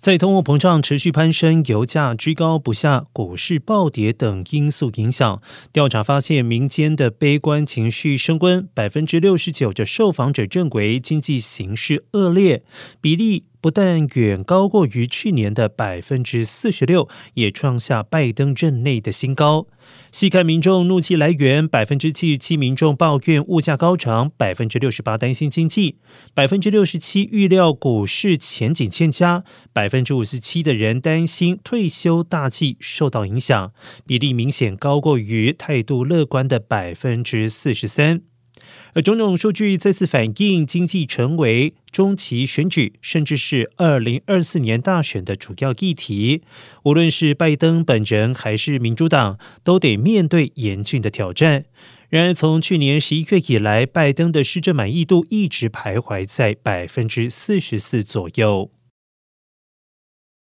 在通货膨胀持续攀升、油价居高不下、股市暴跌等因素影响，调查发现民间的悲观情绪升温，百分之六十九的受访者认为经济形势恶劣，比例。不但远高过于去年的百分之四十六，也创下拜登任内的新高。细看民众怒气来源，百分之七十七民众抱怨物价高涨，百分之六十八担心经济，百分之六十七预料股市前景欠佳，百分之五十七的人担心退休大计受到影响，比例明显高过于态度乐观的百分之四十三。而种种数据再次反映，经济成为中期选举，甚至是二零二四年大选的主要议题。无论是拜登本人还是民主党，都得面对严峻的挑战。然而，从去年十一月以来，拜登的施政满意度一直徘徊在百分之四十四左右。